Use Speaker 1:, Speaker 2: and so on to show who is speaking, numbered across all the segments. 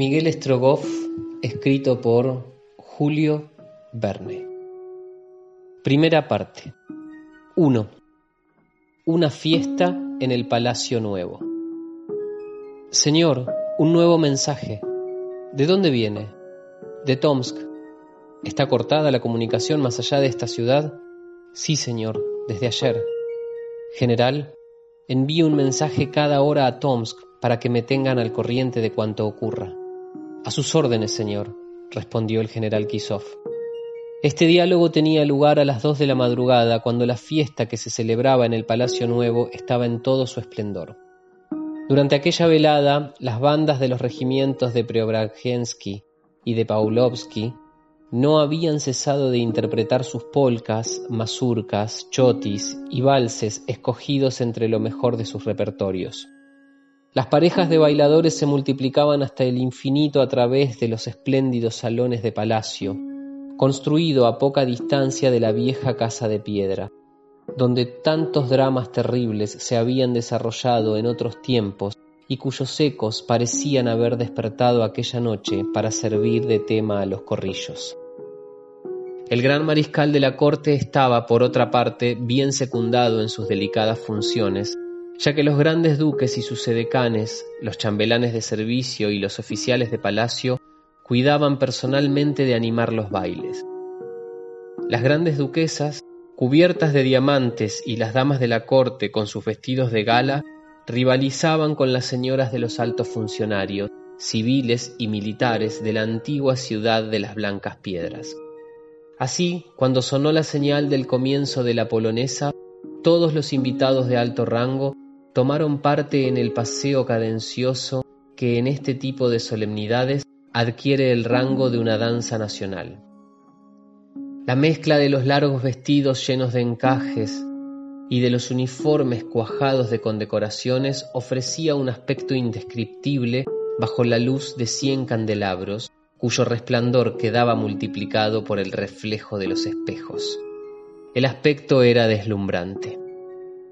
Speaker 1: Miguel Strogoff, escrito por Julio Verne. Primera parte. 1. Una fiesta en el Palacio Nuevo. Señor, un nuevo mensaje. ¿De dónde viene? De Tomsk. ¿Está cortada la comunicación más allá de esta ciudad? Sí, señor, desde ayer. General, envío un mensaje cada hora a Tomsk para que me tengan al corriente de cuanto ocurra. A sus órdenes, señor, respondió el general Kisov. Este diálogo tenía lugar a las dos de la madrugada, cuando la fiesta que se celebraba en el Palacio Nuevo estaba en todo su esplendor. Durante aquella velada, las bandas de los regimientos de Preobrajensky y de Paulovsky no habían cesado de interpretar sus polcas, mazurcas, chotis y valses escogidos entre lo mejor de sus repertorios. Las parejas de bailadores se multiplicaban hasta el infinito a través de los espléndidos salones de palacio, construido a poca distancia de la vieja casa de piedra, donde tantos dramas terribles se habían desarrollado en otros tiempos y cuyos ecos parecían haber despertado aquella noche para servir de tema a los corrillos. El gran mariscal de la corte estaba, por otra parte, bien secundado en sus delicadas funciones, ya que los grandes duques y sus sedecanes, los chambelanes de servicio y los oficiales de palacio cuidaban personalmente de animar los bailes. Las grandes duquesas, cubiertas de diamantes, y las damas de la corte con sus vestidos de gala, rivalizaban con las señoras de los altos funcionarios, civiles y militares de la antigua ciudad de las Blancas Piedras. Así, cuando sonó la señal del comienzo de la polonesa, todos los invitados de alto rango tomaron parte en el paseo cadencioso que en este tipo de solemnidades adquiere el rango de una danza nacional. La mezcla de los largos vestidos llenos de encajes y de los uniformes cuajados de condecoraciones ofrecía un aspecto indescriptible bajo la luz de cien candelabros, cuyo resplandor quedaba multiplicado por el reflejo de los espejos. El aspecto era deslumbrante.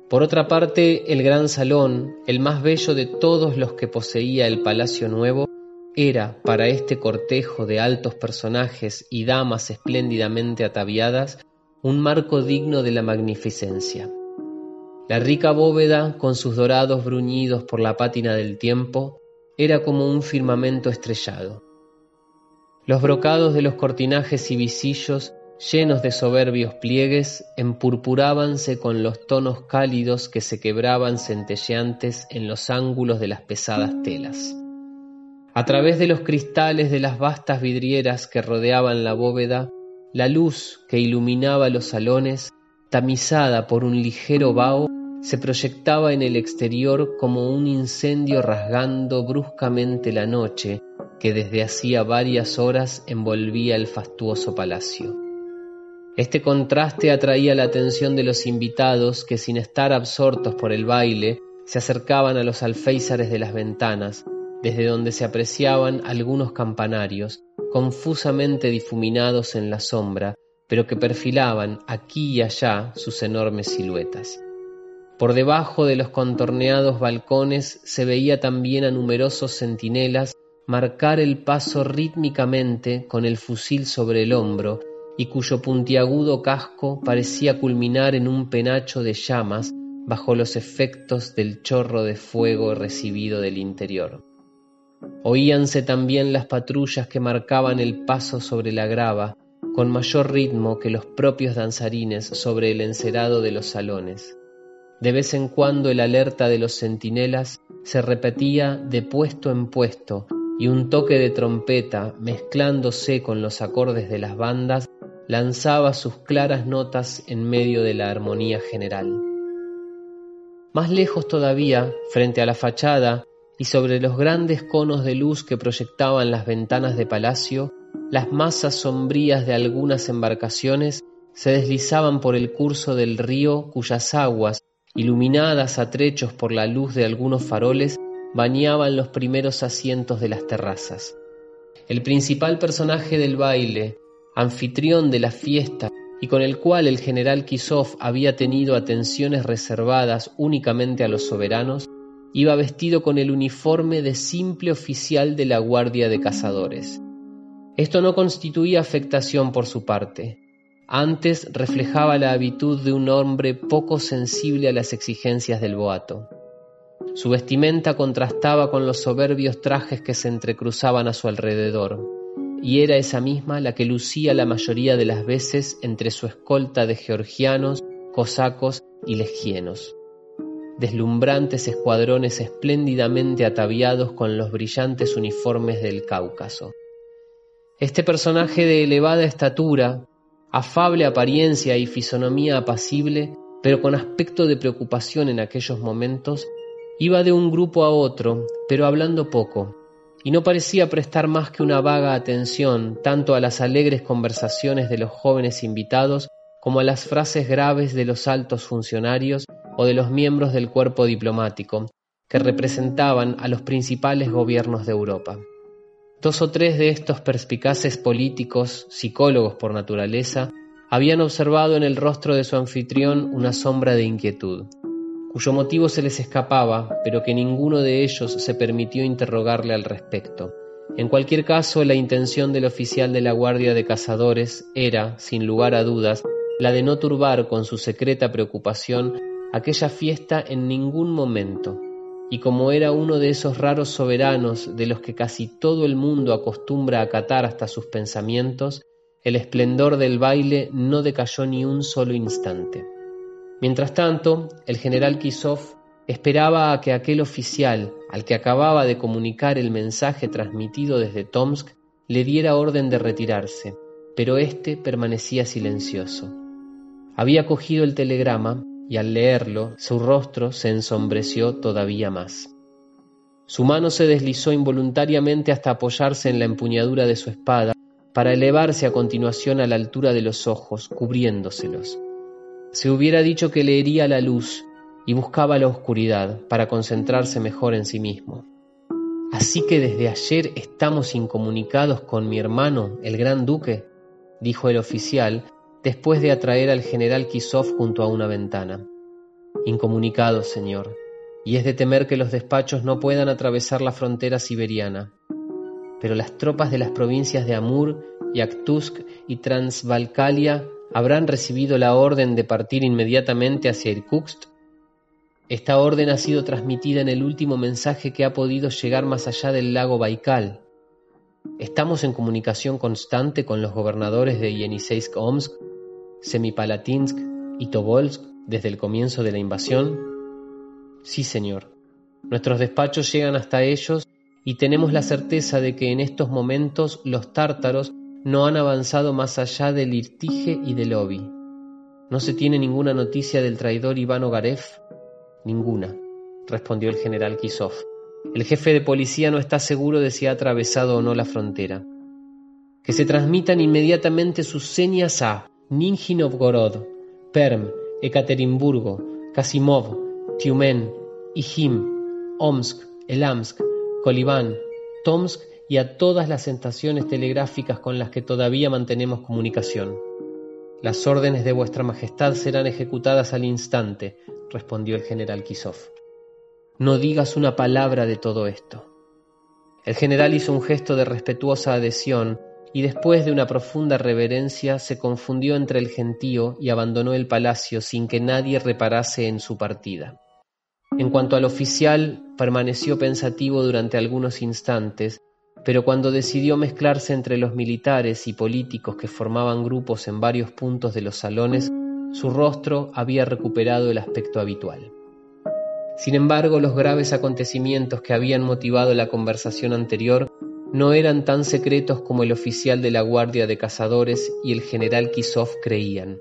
Speaker 1: Por otra parte, el gran salón, el más bello de todos los que poseía el Palacio Nuevo, era, para este cortejo de altos personajes y damas espléndidamente ataviadas, un marco digno de la magnificencia. La rica bóveda, con sus dorados bruñidos por la pátina del tiempo, era como un firmamento estrellado. Los brocados de los cortinajes y visillos llenos de soberbios pliegues, empurpurábanse con los tonos cálidos que se quebraban centelleantes en los ángulos de las pesadas telas. A través de los cristales de las vastas vidrieras que rodeaban la bóveda, la luz que iluminaba los salones, tamizada por un ligero vaho, se proyectaba en el exterior como un incendio rasgando bruscamente la noche que desde hacía varias horas envolvía el fastuoso palacio. Este contraste atraía la atención de los invitados que sin estar absortos por el baile se acercaban a los alféizares de las ventanas, desde donde se apreciaban algunos campanarios, confusamente difuminados en la sombra, pero que perfilaban aquí y allá sus enormes siluetas. Por debajo de los contorneados balcones se veía también a numerosos centinelas marcar el paso rítmicamente con el fusil sobre el hombro y cuyo puntiagudo casco parecía culminar en un penacho de llamas bajo los efectos del chorro de fuego recibido del interior. Oíanse también las patrullas que marcaban el paso sobre la grava, con mayor ritmo que los propios danzarines sobre el encerado de los salones. De vez en cuando el alerta de los centinelas se repetía de puesto en puesto y un toque de trompeta, mezclándose con los acordes de las bandas, lanzaba sus claras notas en medio de la armonía general. Más lejos todavía, frente a la fachada y sobre los grandes conos de luz que proyectaban las ventanas de palacio, las masas sombrías de algunas embarcaciones se deslizaban por el curso del río cuyas aguas, iluminadas a trechos por la luz de algunos faroles, bañaban los primeros asientos de las terrazas. El principal personaje del baile, anfitrión de la fiesta y con el cual el general Kisov había tenido atenciones reservadas únicamente a los soberanos, iba vestido con el uniforme de simple oficial de la Guardia de Cazadores. Esto no constituía afectación por su parte, antes reflejaba la habitud de un hombre poco sensible a las exigencias del boato. Su vestimenta contrastaba con los soberbios trajes que se entrecruzaban a su alrededor, y era esa misma la que lucía la mayoría de las veces entre su escolta de georgianos, cosacos y legienos deslumbrantes escuadrones espléndidamente ataviados con los brillantes uniformes del Cáucaso. Este personaje de elevada estatura, afable apariencia y fisonomía apacible, pero con aspecto de preocupación en aquellos momentos, iba de un grupo a otro, pero hablando poco, y no parecía prestar más que una vaga atención tanto a las alegres conversaciones de los jóvenes invitados como a las frases graves de los altos funcionarios o de los miembros del cuerpo diplomático, que representaban a los principales gobiernos de Europa. Dos o tres de estos perspicaces políticos, psicólogos por naturaleza, habían observado en el rostro de su anfitrión una sombra de inquietud, cuyo motivo se les escapaba, pero que ninguno de ellos se permitió interrogarle al respecto. En cualquier caso, la intención del oficial de la Guardia de Cazadores era, sin lugar a dudas, la de no turbar con su secreta preocupación aquella fiesta en ningún momento, y como era uno de esos raros soberanos de los que casi todo el mundo acostumbra acatar hasta sus pensamientos, el esplendor del baile no decayó ni un solo instante. Mientras tanto, el general Kisov esperaba a que aquel oficial, al que acababa de comunicar el mensaje transmitido desde Tomsk, le diera orden de retirarse, pero éste permanecía silencioso. Había cogido el telegrama y al leerlo su rostro se ensombreció todavía más. Su mano se deslizó involuntariamente hasta apoyarse en la empuñadura de su espada para elevarse a continuación a la altura de los ojos, cubriéndoselos. Se hubiera dicho que leería la luz y buscaba la oscuridad para concentrarse mejor en sí mismo. Así que desde ayer estamos incomunicados con mi hermano, el gran duque, dijo el oficial, después de atraer al general Kisov junto a una ventana. Incomunicado, señor, y es de temer que los despachos no puedan atravesar la frontera siberiana. Pero las tropas de las provincias de Amur, Yakutsk y Transvalkalia habrán recibido la orden de partir inmediatamente hacia Irkutsk. Esta orden ha sido transmitida en el último mensaje que ha podido llegar más allá del lago Baikal. Estamos en comunicación constante con los gobernadores de Yeniseisk-Omsk Semipalatinsk y Tobolsk desde el comienzo de la invasión? Sí, señor. Nuestros despachos llegan hasta ellos y tenemos la certeza de que en estos momentos los tártaros no han avanzado más allá del Irtige y del Obi. ¿No se tiene ninguna noticia del traidor Iván Ogarev? Ninguna, respondió el general Kisov. El jefe de policía no está seguro de si ha atravesado o no la frontera. Que se transmitan inmediatamente sus señas a Nizhny Novgorod, Perm, Ekaterimburgo, Kasimov, Tiumen, Ijim, Omsk, Elamsk, Koliván, Tomsk y a todas las estaciones telegráficas con las que todavía mantenemos comunicación. Las órdenes de vuestra Majestad serán ejecutadas al instante, respondió el general Kisov. No digas una palabra de todo esto. El general hizo un gesto de respetuosa adhesión y después de una profunda reverencia se confundió entre el gentío y abandonó el palacio sin que nadie reparase en su partida. En cuanto al oficial, permaneció pensativo durante algunos instantes, pero cuando decidió mezclarse entre los militares y políticos que formaban grupos en varios puntos de los salones, su rostro había recuperado el aspecto habitual. Sin embargo, los graves acontecimientos que habían motivado la conversación anterior no eran tan secretos como el oficial de la Guardia de Cazadores y el general Kisov creían.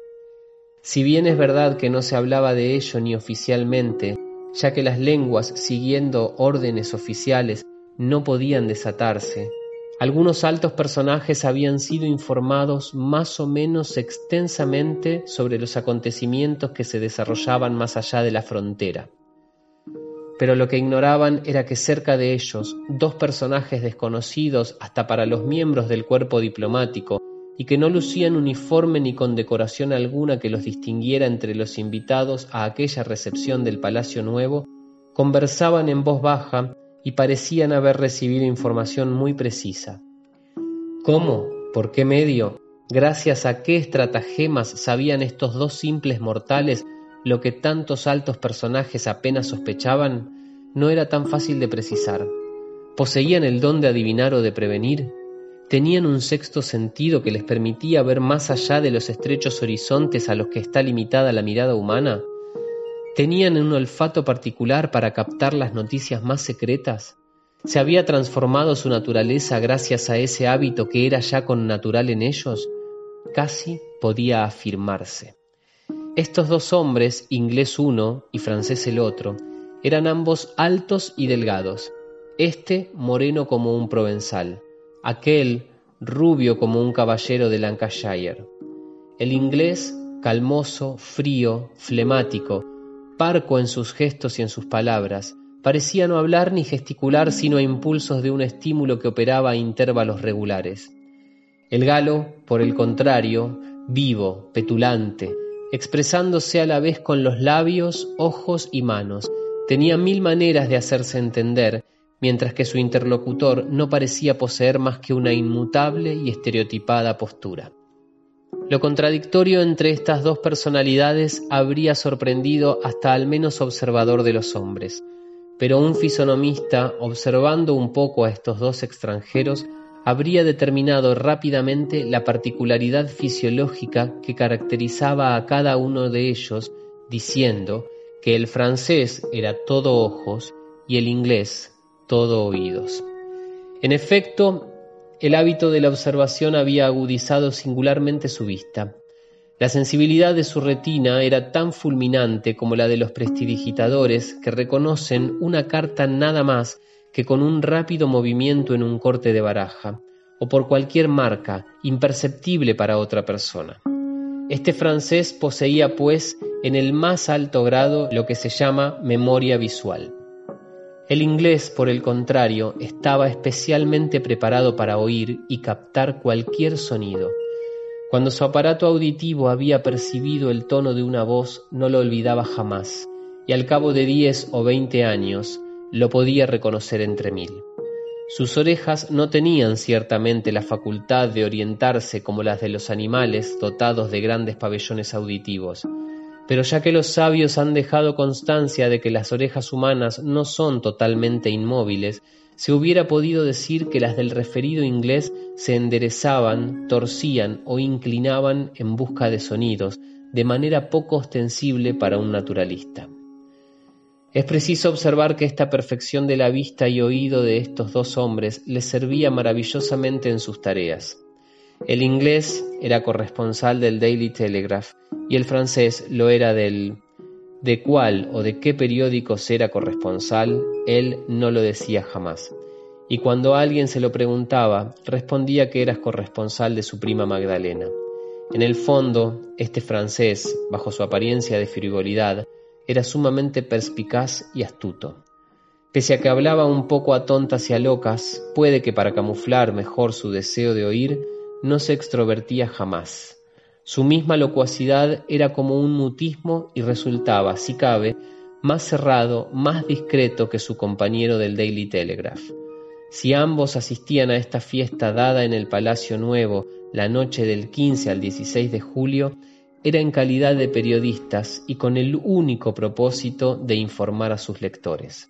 Speaker 1: Si bien es verdad que no se hablaba de ello ni oficialmente, ya que las lenguas, siguiendo órdenes oficiales, no podían desatarse, algunos altos personajes habían sido informados más o menos extensamente sobre los acontecimientos que se desarrollaban más allá de la frontera. Pero lo que ignoraban era que cerca de ellos, dos personajes desconocidos hasta para los miembros del cuerpo diplomático, y que no lucían uniforme ni condecoración alguna que los distinguiera entre los invitados a aquella recepción del Palacio Nuevo, conversaban en voz baja y parecían haber recibido información muy precisa. ¿Cómo? ¿Por qué medio? Gracias a qué estratagemas sabían estos dos simples mortales lo que tantos altos personajes apenas sospechaban, no era tan fácil de precisar. ¿Poseían el don de adivinar o de prevenir? ¿Tenían un sexto sentido que les permitía ver más allá de los estrechos horizontes a los que está limitada la mirada humana? ¿Tenían un olfato particular para captar las noticias más secretas? ¿Se había transformado su naturaleza gracias a ese hábito que era ya con natural en ellos? Casi podía afirmarse. Estos dos hombres, inglés uno y francés el otro, eran ambos altos y delgados, este moreno como un provenzal, aquel rubio como un caballero de Lancashire. El inglés, calmoso, frío, flemático, parco en sus gestos y en sus palabras, parecía no hablar ni gesticular sino a impulsos de un estímulo que operaba a intervalos regulares. El galo, por el contrario, vivo, petulante, expresándose a la vez con los labios, ojos y manos. Tenía mil maneras de hacerse entender, mientras que su interlocutor no parecía poseer más que una inmutable y estereotipada postura. Lo contradictorio entre estas dos personalidades habría sorprendido hasta al menos observador de los hombres, pero un fisonomista, observando un poco a estos dos extranjeros, habría determinado rápidamente la particularidad fisiológica que caracterizaba a cada uno de ellos, diciendo que el francés era todo ojos y el inglés todo oídos. En efecto, el hábito de la observación había agudizado singularmente su vista. La sensibilidad de su retina era tan fulminante como la de los prestidigitadores que reconocen una carta nada más que con un rápido movimiento en un corte de baraja, o por cualquier marca imperceptible para otra persona. Este francés poseía, pues, en el más alto grado lo que se llama memoria visual. El inglés, por el contrario, estaba especialmente preparado para oír y captar cualquier sonido. Cuando su aparato auditivo había percibido el tono de una voz, no lo olvidaba jamás, y al cabo de diez o veinte años lo podía reconocer entre mil. Sus orejas no tenían ciertamente la facultad de orientarse como las de los animales dotados de grandes pabellones auditivos, pero ya que los sabios han dejado constancia de que las orejas humanas no son totalmente inmóviles, se hubiera podido decir que las del referido inglés se enderezaban, torcían o inclinaban en busca de sonidos, de manera poco ostensible para un naturalista. Es preciso observar que esta perfección de la vista y oído de estos dos hombres les servía maravillosamente en sus tareas. El inglés era corresponsal del Daily Telegraph y el francés lo era del... De cuál o de qué periódicos era corresponsal, él no lo decía jamás. Y cuando alguien se lo preguntaba, respondía que era corresponsal de su prima Magdalena. En el fondo, este francés, bajo su apariencia de frivolidad, era sumamente perspicaz y astuto. Pese a que hablaba un poco a tontas y a locas, puede que para camuflar mejor su deseo de oír, no se extrovertía jamás. Su misma locuacidad era como un mutismo y resultaba, si cabe, más cerrado, más discreto que su compañero del Daily Telegraph. Si ambos asistían a esta fiesta dada en el Palacio Nuevo la noche del 15 al 16 de julio, era en calidad de periodistas y con el único propósito de informar a sus lectores.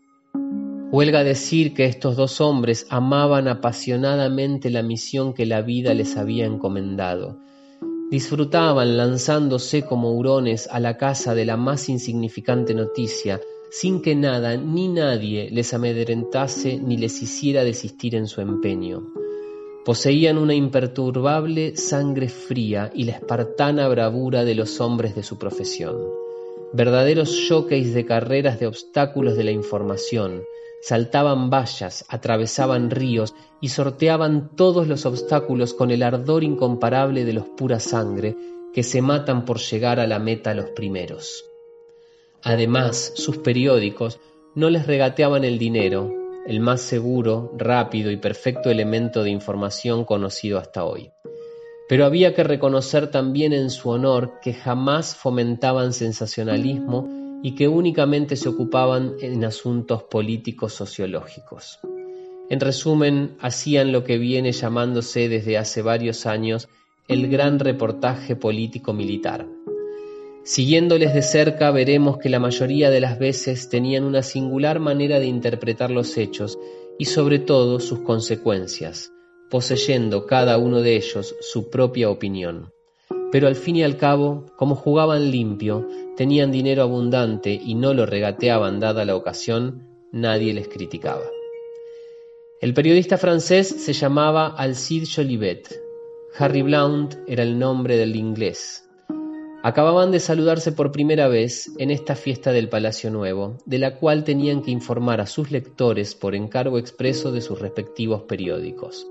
Speaker 1: Huelga decir que estos dos hombres amaban apasionadamente la misión que la vida les había encomendado. Disfrutaban lanzándose como hurones a la casa de la más insignificante noticia, sin que nada ni nadie les amedrentase ni les hiciera desistir en su empeño. Poseían una imperturbable sangre fría y la espartana bravura de los hombres de su profesión. Verdaderos jockeys de carreras de obstáculos de la información, saltaban vallas, atravesaban ríos y sorteaban todos los obstáculos con el ardor incomparable de los pura sangre que se matan por llegar a la meta los primeros. Además, sus periódicos no les regateaban el dinero, el más seguro, rápido y perfecto elemento de información conocido hasta hoy. Pero había que reconocer también en su honor que jamás fomentaban sensacionalismo y que únicamente se ocupaban en asuntos políticos sociológicos. En resumen, hacían lo que viene llamándose desde hace varios años el gran reportaje político-militar. Siguiéndoles de cerca veremos que la mayoría de las veces tenían una singular manera de interpretar los hechos y sobre todo sus consecuencias, poseyendo cada uno de ellos su propia opinión. Pero al fin y al cabo, como jugaban limpio, tenían dinero abundante y no lo regateaban dada la ocasión, nadie les criticaba. El periodista francés se llamaba Alcide Jolivet. Harry Blount era el nombre del inglés. Acababan de saludarse por primera vez en esta fiesta del Palacio Nuevo, de la cual tenían que informar a sus lectores por encargo expreso de sus respectivos periódicos.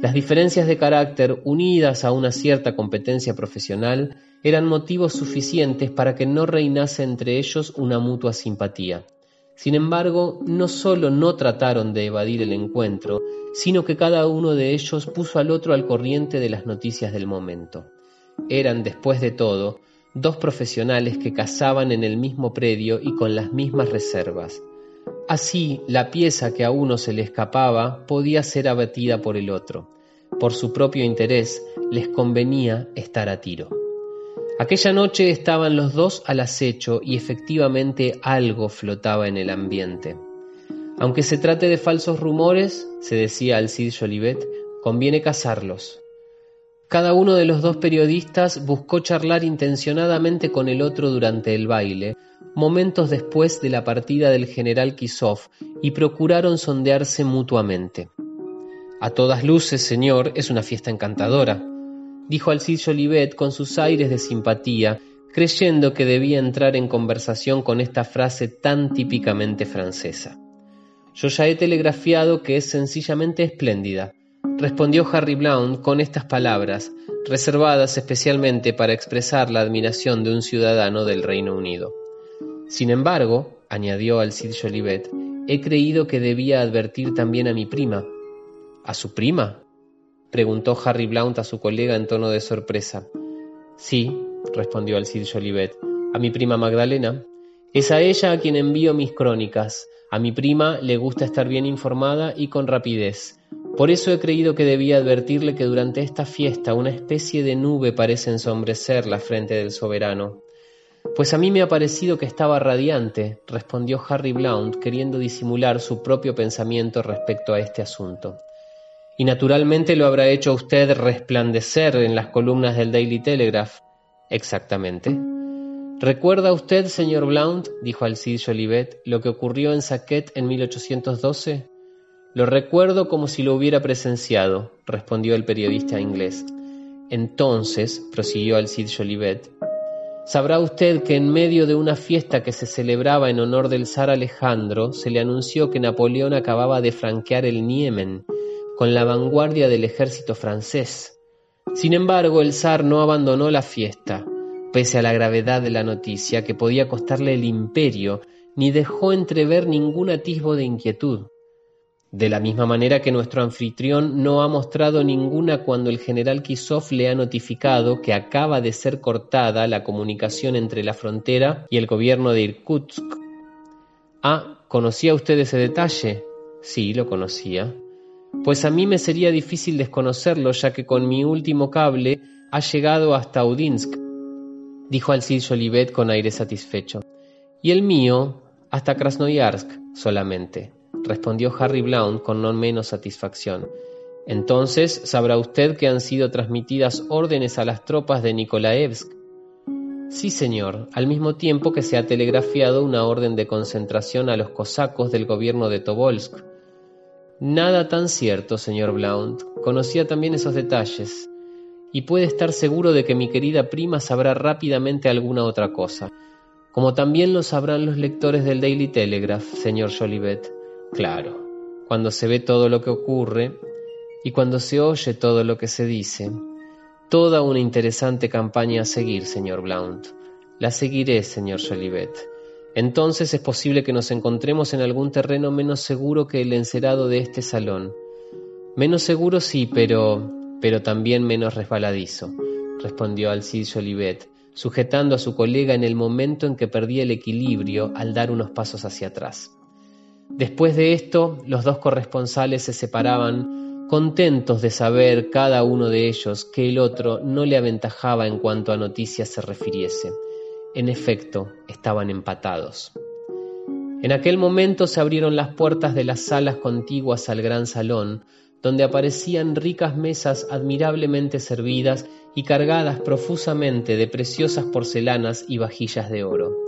Speaker 1: Las diferencias de carácter, unidas a una cierta competencia profesional, eran motivos suficientes para que no reinase entre ellos una mutua simpatía. Sin embargo, no solo no trataron de evadir el encuentro, sino que cada uno de ellos puso al otro al corriente de las noticias del momento. Eran, después de todo, dos profesionales que cazaban en el mismo predio y con las mismas reservas. Así, la pieza que a uno se le escapaba podía ser abatida por el otro. Por su propio interés, les convenía estar a tiro. Aquella noche estaban los dos al acecho y efectivamente algo flotaba en el ambiente. Aunque se trate de falsos rumores, se decía Alcide Jolivet, conviene cazarlos. Cada uno de los dos periodistas buscó charlar intencionadamente con el otro durante el baile, momentos después de la partida del general Kisov, y procuraron sondearse mutuamente. A todas luces, señor, es una fiesta encantadora, dijo Alcide Jolivet con sus aires de simpatía, creyendo que debía entrar en conversación con esta frase tan típicamente francesa. Yo ya he telegrafiado que es sencillamente espléndida respondió Harry Blount con estas palabras, reservadas especialmente para expresar la admiración de un ciudadano del Reino Unido. Sin embargo, añadió Alcide Jolivet, he creído que debía advertir también a mi prima. ¿A su prima? preguntó Harry Blount a su colega en tono de sorpresa. Sí, respondió Alcide Jolivet, a mi prima Magdalena. Es a ella a quien envío mis crónicas. A mi prima le gusta estar bien informada y con rapidez. Por eso he creído que debía advertirle que durante esta fiesta una especie de nube parece ensombrecer la frente del soberano. Pues a mí me ha parecido que estaba radiante, respondió Harry Blount, queriendo disimular su propio pensamiento respecto a este asunto. Y naturalmente lo habrá hecho usted resplandecer en las columnas del Daily Telegraph. Exactamente. ¿Recuerda usted, señor Blount, dijo Alcide Jolivet, lo que ocurrió en Saquet en 1812? Lo recuerdo como si lo hubiera presenciado, respondió el periodista inglés. Entonces, prosiguió Alcide Jolivet, sabrá usted que en medio de una fiesta que se celebraba en honor del zar Alejandro, se le anunció que Napoleón acababa de franquear el Niemen con la vanguardia del ejército francés. Sin embargo, el zar no abandonó la fiesta, pese a la gravedad de la noticia que podía costarle el imperio, ni dejó entrever ningún atisbo de inquietud. De la misma manera que nuestro anfitrión no ha mostrado ninguna cuando el general Kisov le ha notificado que acaba de ser cortada la comunicación entre la frontera y el gobierno de Irkutsk. Ah, ¿conocía usted ese detalle? Sí, lo conocía. Pues a mí me sería difícil desconocerlo, ya que con mi último cable ha llegado hasta Udinsk, dijo Alcide Jolivet con aire satisfecho. Y el mío hasta Krasnoyarsk solamente respondió Harry Blount con no menos satisfacción. Entonces sabrá usted que han sido transmitidas órdenes a las tropas de Nikolaevsk. Sí, señor, al mismo tiempo que se ha telegrafiado una orden de concentración a los cosacos del gobierno de Tobolsk. Nada tan cierto, señor Blount. Conocía también esos detalles. Y puede estar seguro de que mi querida prima sabrá rápidamente alguna otra cosa, como también lo sabrán los lectores del Daily Telegraph, señor Jolivet. Claro, cuando se ve todo lo que ocurre y cuando se oye todo lo que se dice, toda una interesante campaña a seguir, señor Blount. La seguiré, señor Jolivet. Entonces es posible que nos encontremos en algún terreno menos seguro que el encerado de este salón. Menos seguro sí, pero pero también menos resbaladizo, respondió Alcide Jolivet, sujetando a su colega en el momento en que perdía el equilibrio al dar unos pasos hacia atrás. Después de esto, los dos corresponsales se separaban, contentos de saber cada uno de ellos que el otro no le aventajaba en cuanto a noticias se refiriese. En efecto, estaban empatados. En aquel momento se abrieron las puertas de las salas contiguas al gran salón, donde aparecían ricas mesas admirablemente servidas y cargadas profusamente de preciosas porcelanas y vajillas de oro.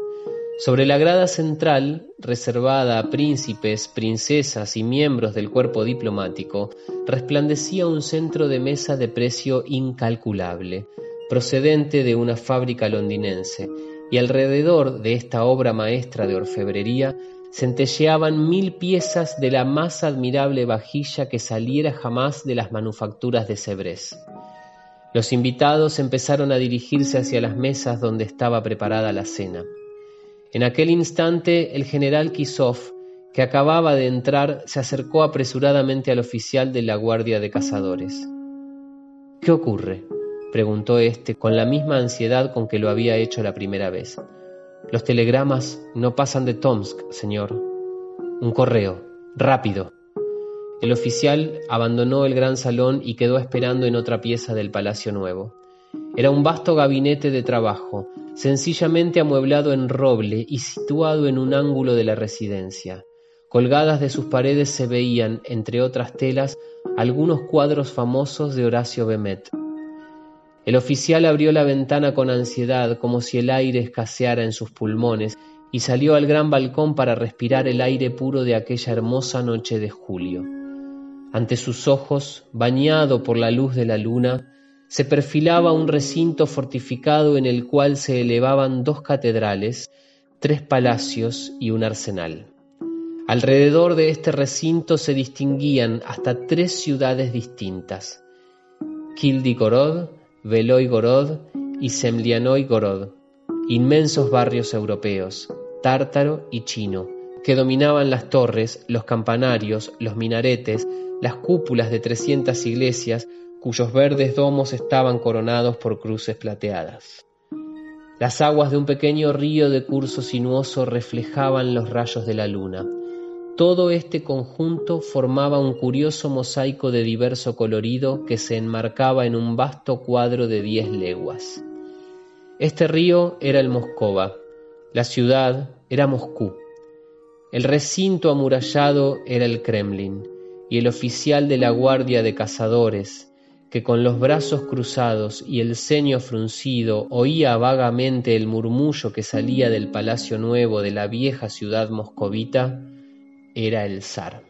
Speaker 1: Sobre la grada central, reservada a príncipes, princesas y miembros del cuerpo diplomático, resplandecía un centro de mesa de precio incalculable, procedente de una fábrica londinense, y alrededor de esta obra maestra de orfebrería centelleaban mil piezas de la más admirable vajilla que saliera jamás de las manufacturas de Cebrés. Los invitados empezaron a dirigirse hacia las mesas donde estaba preparada la cena. En aquel instante el general Kisov, que acababa de entrar, se acercó apresuradamente al oficial de la Guardia de Cazadores. ¿Qué ocurre? preguntó éste con la misma ansiedad con que lo había hecho la primera vez. Los telegramas no pasan de Tomsk, señor. Un correo. Rápido. El oficial abandonó el gran salón y quedó esperando en otra pieza del Palacio Nuevo. Era un vasto gabinete de trabajo, sencillamente amueblado en roble y situado en un ángulo de la residencia. Colgadas de sus paredes se veían, entre otras telas, algunos cuadros famosos de Horacio Bemet. El oficial abrió la ventana con ansiedad, como si el aire escaseara en sus pulmones, y salió al gran balcón para respirar el aire puro de aquella hermosa noche de julio. Ante sus ojos, bañado por la luz de la luna, se perfilaba un recinto fortificado en el cual se elevaban dos catedrales, tres palacios y un arsenal. Alrededor de este recinto se distinguían hasta tres ciudades distintas, Kildigorod, Veloy-Gorod y Semlianoy-Gorod, inmensos barrios europeos, tártaro y chino, que dominaban las torres, los campanarios, los minaretes, las cúpulas de trescientas iglesias cuyos verdes domos estaban coronados por cruces plateadas. Las aguas de un pequeño río de curso sinuoso reflejaban los rayos de la luna. Todo este conjunto formaba un curioso mosaico de diverso colorido que se enmarcaba en un vasto cuadro de diez leguas. Este río era el Moscova, la ciudad era Moscú, el recinto amurallado era el Kremlin, y el oficial de la guardia de cazadores, que con los brazos cruzados y el ceño fruncido oía vagamente el murmullo que salía del palacio nuevo de la vieja ciudad moscovita, era el zar.